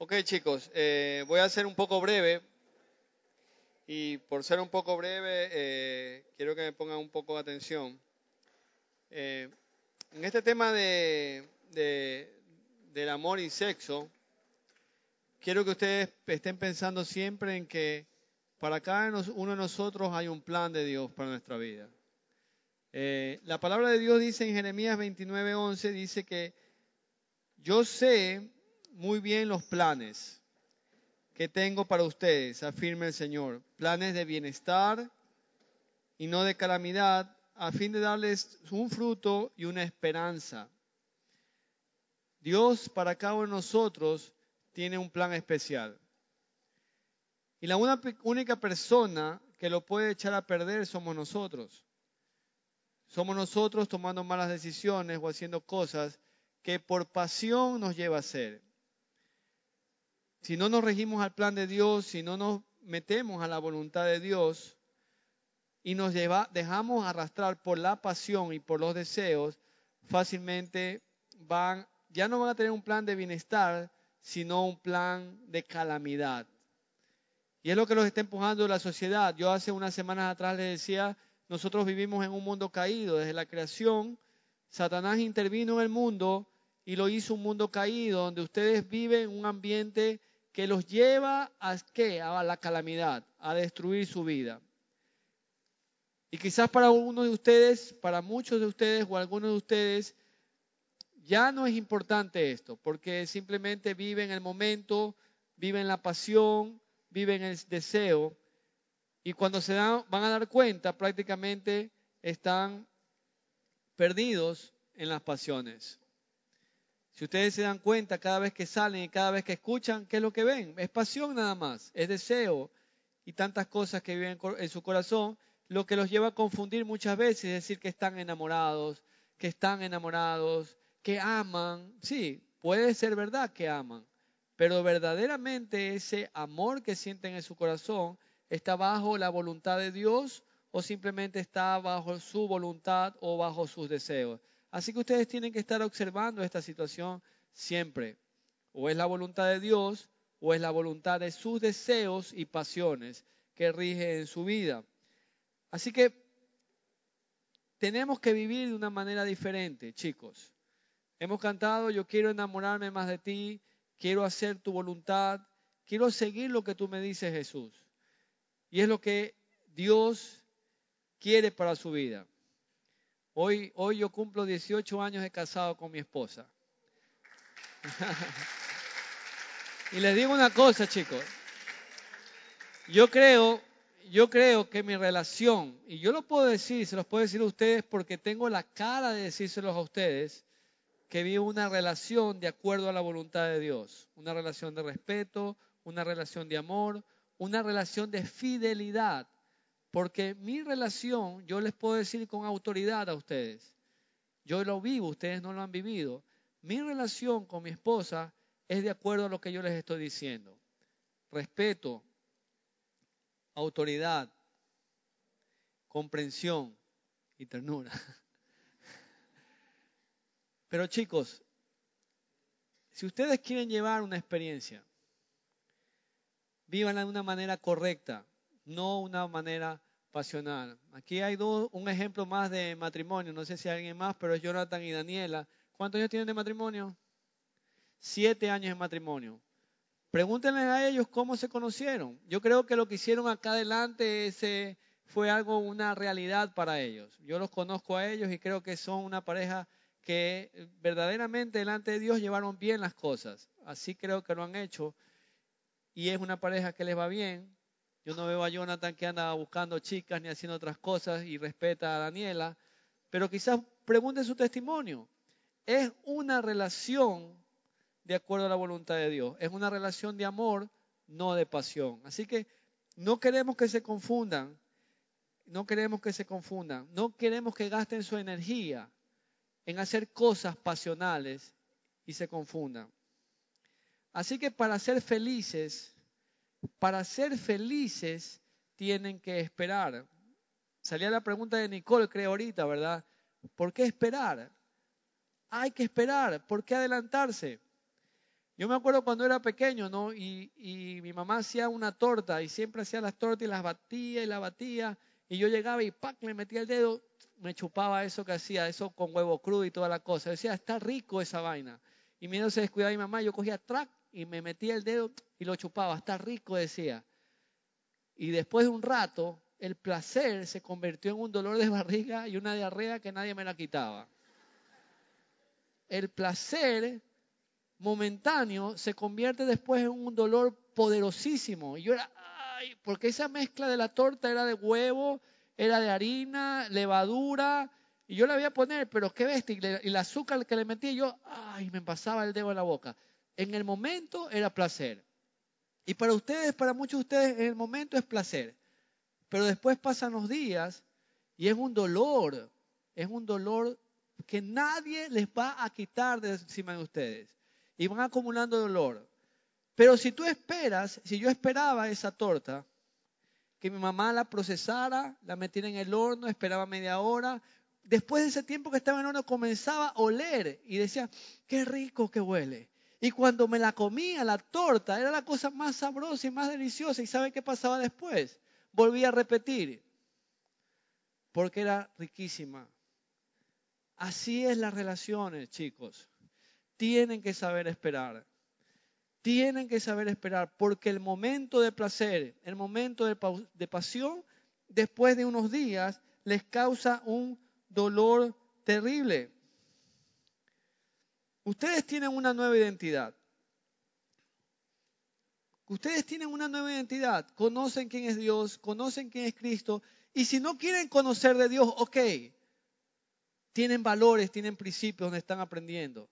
Ok chicos, eh, voy a ser un poco breve y por ser un poco breve eh, quiero que me pongan un poco de atención. Eh, en este tema de, del amor y sexo, quiero que ustedes estén pensando siempre en que para cada uno de nosotros hay un plan de Dios para nuestra vida. la palabra de Dios dice en Jeremías 29:11, dice que yo sé muy bien los planes que tengo para ustedes, afirma el Señor. Planes de bienestar y no de calamidad, a fin de darles un fruto y una esperanza. Dios para cada uno de nosotros tiene un plan especial. Y la única persona que lo puede echar a perder somos nosotros. Somos nosotros tomando malas decisiones o haciendo cosas que por pasión nos lleva a hacer si no nos regimos al plan de Dios, si no nos metemos a la voluntad de Dios y nos dejamos arrastrar por la pasión y por los deseos, fácilmente van, ya no van a tener un plan de bienestar, sino un plan de calamidad. Y es lo que nos está empujando la sociedad. Yo hace unas semanas atrás les decía, nosotros vivimos en un mundo caído. Desde la creación, Satanás intervino en el mundo y lo hizo un mundo caído, donde ustedes viven en un ambiente que los lleva a qué? A la calamidad, a destruir su vida. Y quizás para uno de ustedes, para muchos de ustedes o algunos de ustedes, ya no es importante esto, porque simplemente viven el momento, viven la pasión, viven el deseo, y cuando se dan, van a dar cuenta, prácticamente están perdidos en las pasiones. Si ustedes se dan cuenta cada vez que salen y cada vez que escuchan, ¿qué es lo que ven? Es pasión nada más, es deseo y tantas cosas que viven en su corazón, lo que los lleva a confundir muchas veces, es decir, que están enamorados, que están enamorados, que aman. Sí, puede ser verdad que aman, pero verdaderamente ese amor que sienten en su corazón está bajo la voluntad de Dios o simplemente está bajo su voluntad o bajo sus deseos. Así que ustedes tienen que estar observando esta situación siempre. O es la voluntad de Dios o es la voluntad de sus deseos y pasiones que rigen en su vida. Así que tenemos que vivir de una manera diferente, chicos. Hemos cantado, yo quiero enamorarme más de ti, quiero hacer tu voluntad, quiero seguir lo que tú me dices, Jesús. Y es lo que Dios quiere para su vida. Hoy, hoy yo cumplo 18 años de casado con mi esposa. y les digo una cosa, chicos. Yo creo, yo creo que mi relación, y yo lo puedo decir, se los puedo decir a ustedes porque tengo la cara de decírselos a ustedes, que vivo una relación de acuerdo a la voluntad de Dios. Una relación de respeto, una relación de amor, una relación de fidelidad. Porque mi relación, yo les puedo decir con autoridad a ustedes, yo lo vivo, ustedes no lo han vivido. Mi relación con mi esposa es de acuerdo a lo que yo les estoy diciendo. Respeto, autoridad, comprensión y ternura. Pero chicos, si ustedes quieren llevar una experiencia, vívanla de una manera correcta, no una manera pasional. Aquí hay un ejemplo más de matrimonio, no sé si hay alguien más, pero es Jonathan y Daniela. ¿Cuántos años tienen de matrimonio? Siete años de matrimonio. Pregúntenle a ellos cómo se conocieron. Yo creo que lo que hicieron acá adelante ese fue algo, una realidad para ellos. Yo los conozco a ellos y creo que son una pareja que verdaderamente delante de Dios llevaron bien las cosas. Así creo que lo han hecho. Y es una pareja que les va bien. Yo no veo a Jonathan que anda buscando chicas ni haciendo otras cosas y respeta a Daniela, pero quizás pregunte su testimonio. Es una relación de acuerdo a la voluntad de Dios. Es una relación de amor, no de pasión. Así que no queremos que se confundan. No queremos que se confundan. No queremos que gasten su energía en hacer cosas pasionales y se confundan. Así que para ser felices, para ser felices tienen que esperar. Salía la pregunta de Nicole, creo ahorita, ¿verdad? ¿Por qué esperar? Hay que esperar. ¿Por qué adelantarse? Yo me acuerdo cuando era pequeño, ¿no? Y, mi mamá hacía una torta y siempre hacía las tortas y las batía y las batía. Y yo llegaba y ¡pac! le metía el dedo, me chupaba eso que hacía, eso con huevo crudo y toda la cosa. decía, está rico esa vaina. Y mientras se descuidaba mi mamá, yo cogía track y me metía el dedo y lo chupaba, está rico, decía. Y después de un rato, el placer se convirtió en un dolor de barriga y una diarrea que nadie me la quitaba. El placer momentáneo se convierte después en un dolor poderosísimo. Y yo era, ay, porque esa mezcla de la torta era de huevo, era de harina, levadura, y yo la voy a poner, pero qué bestia, y el azúcar que le metí, yo, ay, me pasaba el dedo en la boca. En el momento era placer. Y para ustedes, para muchos de ustedes, en el momento es placer. Pero después pasan los días y es un dolor, es un dolor que nadie les va a quitar de encima de ustedes. Y van acumulando dolor. Pero si tú esperas, si yo esperaba esa torta, que mi mamá la procesara, la metiera en el horno, esperaba media hora, después de ese tiempo que estaba en el horno comenzaba a oler y decía, qué rico que huele. Y cuando me la comía, la torta, era la cosa más sabrosa y más deliciosa. ¿Y sabe qué pasaba después? Volví a repetir, porque era riquísima. Así es las relaciones, chicos. Tienen que saber esperar. Tienen que saber esperar, porque el momento de placer, el momento de, de pasión, después de unos días, les causa un dolor terrible. Ustedes tienen una nueva identidad. Ustedes tienen una nueva identidad. Conocen quién es Dios, conocen quién es Cristo. Y si no quieren conocer de Dios, ok. Tienen valores, tienen principios donde están aprendiendo.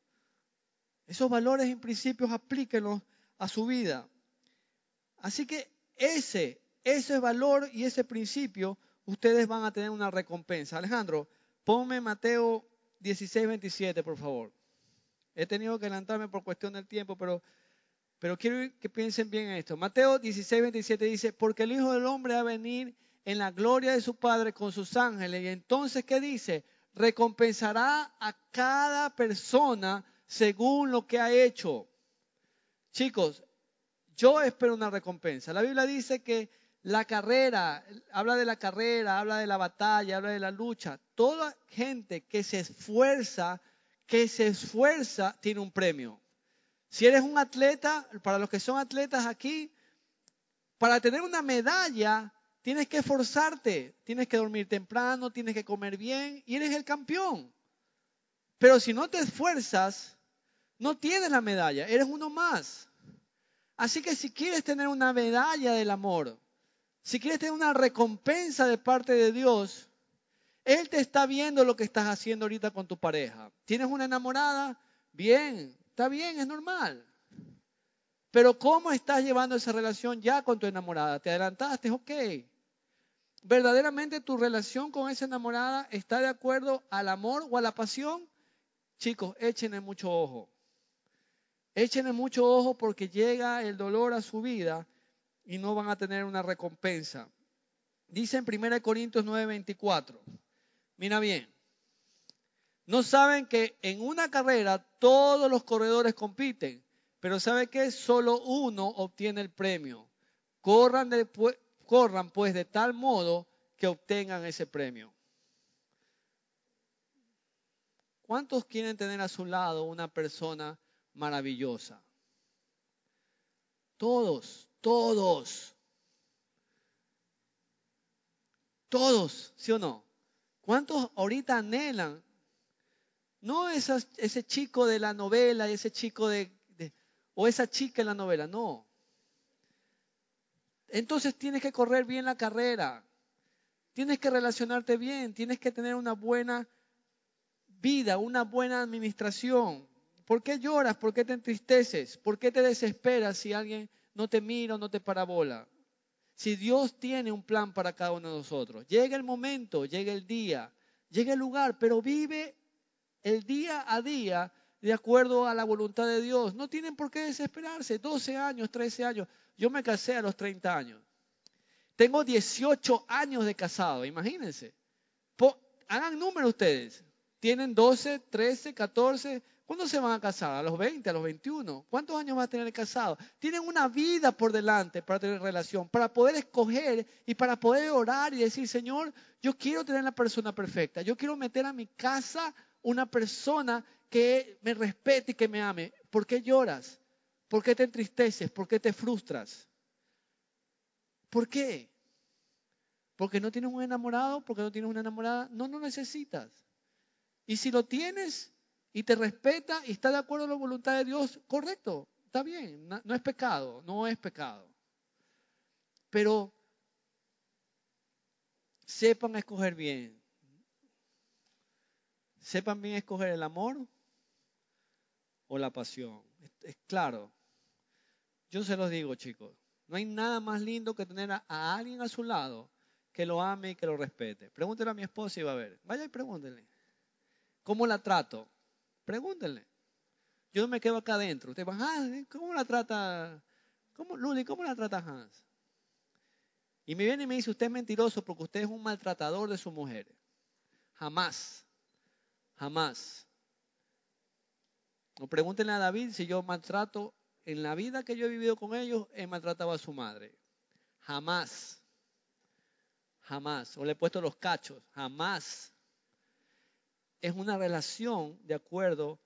Esos valores y principios aplíquenlos a su vida. Así que ese, ese valor y ese principio, ustedes van a tener una recompensa. Alejandro, ponme Mateo 16, 27, por favor. He tenido que adelantarme por cuestión del tiempo, pero, pero quiero que piensen bien en esto. Mateo 16, 27 dice, porque el Hijo del Hombre va a venir en la gloria de su Padre con sus ángeles. Y entonces, ¿qué dice? Recompensará a cada persona según lo que ha hecho. Chicos, yo espero una recompensa. La Biblia dice que la carrera, habla de la carrera, habla de la batalla, habla de la lucha. Toda gente que se esfuerza que se esfuerza tiene un premio. Si eres un atleta, para los que son atletas aquí, para tener una medalla tienes que esforzarte, tienes que dormir temprano, tienes que comer bien y eres el campeón. Pero si no te esfuerzas, no tienes la medalla, eres uno más. Así que si quieres tener una medalla del amor, si quieres tener una recompensa de parte de Dios, él te está viendo lo que estás haciendo ahorita con tu pareja. ¿Tienes una enamorada? Bien, está bien, es normal. Pero ¿cómo estás llevando esa relación ya con tu enamorada? ¿Te adelantaste? Ok. ¿Verdaderamente tu relación con esa enamorada está de acuerdo al amor o a la pasión? Chicos, échenle mucho ojo. Échenle mucho ojo porque llega el dolor a su vida y no van a tener una recompensa. Dice en 1 Corintios 9:24. Mira bien, no saben que en una carrera todos los corredores compiten, pero ¿sabe qué? Solo uno obtiene el premio. Corran, corran pues de tal modo que obtengan ese premio. ¿Cuántos quieren tener a su lado una persona maravillosa? Todos, todos. Todos, ¿sí o no? ¿Cuántos ahorita anhelan? No ese chico de la novela, ese chico de, o esa chica en la novela, no. Entonces tienes que correr bien la carrera, tienes que relacionarte bien, tienes que tener una buena vida, una buena administración. ¿Por qué lloras? ¿Por qué te entristeces? ¿Por qué te desesperas si alguien no te mira o no te parabola? Si Dios tiene un plan para cada uno de nosotros, llega el momento, llega el día, llega el lugar, pero vive el día a día de acuerdo a la voluntad de Dios. No tienen por qué desesperarse. 12 años, 13 años. Yo me casé a los 30 años. Tengo 18 años de casado, imagínense. hagan número ustedes. Tienen 12, 13, 14, ¿Cuándo se van a casar? ¿A los 20, a los 21? ¿Cuántos años van a tener casado? Tienen una vida por delante para tener relación, para poder escoger y para poder orar y decir, Señor, yo quiero tener la persona perfecta. Yo quiero meter a mi casa una persona que me respete y que me ame. ¿Por qué lloras? ¿Por qué te entristeces? ¿Por qué te frustras? ¿Por qué? Porque no tienes un enamorado, porque no tienes una enamorada. No, no necesitas. Y si lo tienes, y te respeta y está de acuerdo con la voluntad de Dios, correcto, está bien, no, es pecado, no es pecado. Pero sepan escoger bien. Sepan bien escoger el amor o la pasión. Es, claro. Yo se los digo, chicos. No hay nada más lindo que tener a, alguien a su lado que lo ame y que lo respete. Pregúntele a mi esposa y va a ver. Vaya y pregúntele. ¿Cómo la trato? Pregúntenle. Yo no me quedo acá adentro. Ustedes van, ah, ¿cómo la trata? ¿Cómo, Luli, cómo la trata Hans? Y me viene y me dice, usted es mentiroso porque usted es un maltratador de su mujer. Jamás, jamás. O pregúntenle a David si yo maltrato, en la vida que yo he vivido con ellos, he maltratado a su madre. Jamás, jamás. O le he puesto los cachos, jamás es una relación de acuerdo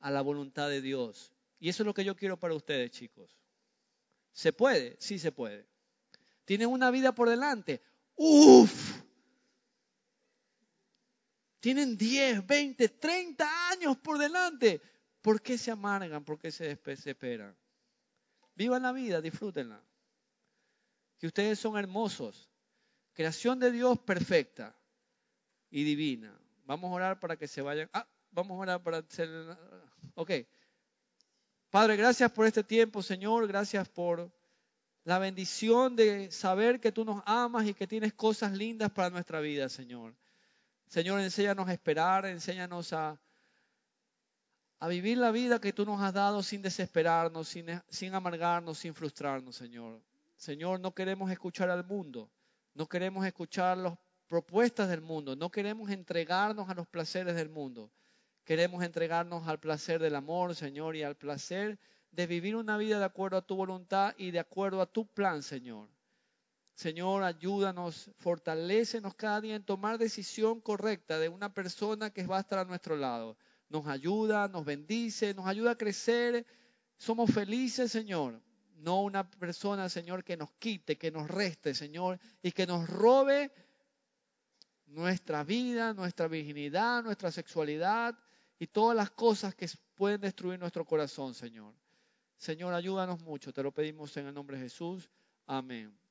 a la voluntad de Dios. Y eso es lo que yo quiero para ustedes, chicos. ¿Se puede? Sí se puede. ¿Tienen una vida por delante? ¡Uf! Tienen 10, 20, 30 años por delante. ¿Por qué se amargan? ¿Por qué se desesperan? Vivan la vida, disfrútenla. Que ustedes son hermosos. Creación de Dios perfecta y divina. Vamos a orar para que se vayan. Ah, vamos a orar para hacer. Ok. Padre, gracias por este tiempo, Señor. Gracias por la bendición de saber que tú nos amas y que tienes cosas lindas para nuestra vida, Señor. Señor, enséñanos a esperar, enséñanos a, a vivir la vida que tú nos has dado sin desesperarnos, sin, sin amargarnos, sin frustrarnos, Señor. Señor, no queremos escuchar al mundo, no queremos escuchar los propuestas del mundo. No queremos entregarnos a los placeres del mundo. Queremos entregarnos al placer del amor, Señor, y al placer de vivir una vida de acuerdo a tu voluntad y de acuerdo a tu plan, Señor. Señor, ayúdanos, fortalécenos cada día en tomar decisión correcta de una persona que va a estar a nuestro lado. Nos ayuda, nos bendice, nos ayuda a crecer. Somos felices, Señor. No una persona, Señor, que nos quite, que nos reste, Señor, y que nos robe nuestra vida, nuestra virginidad, nuestra sexualidad y todas las cosas que pueden destruir nuestro corazón, Señor. Señor, ayúdanos mucho, te lo pedimos en el nombre de Jesús. Amén.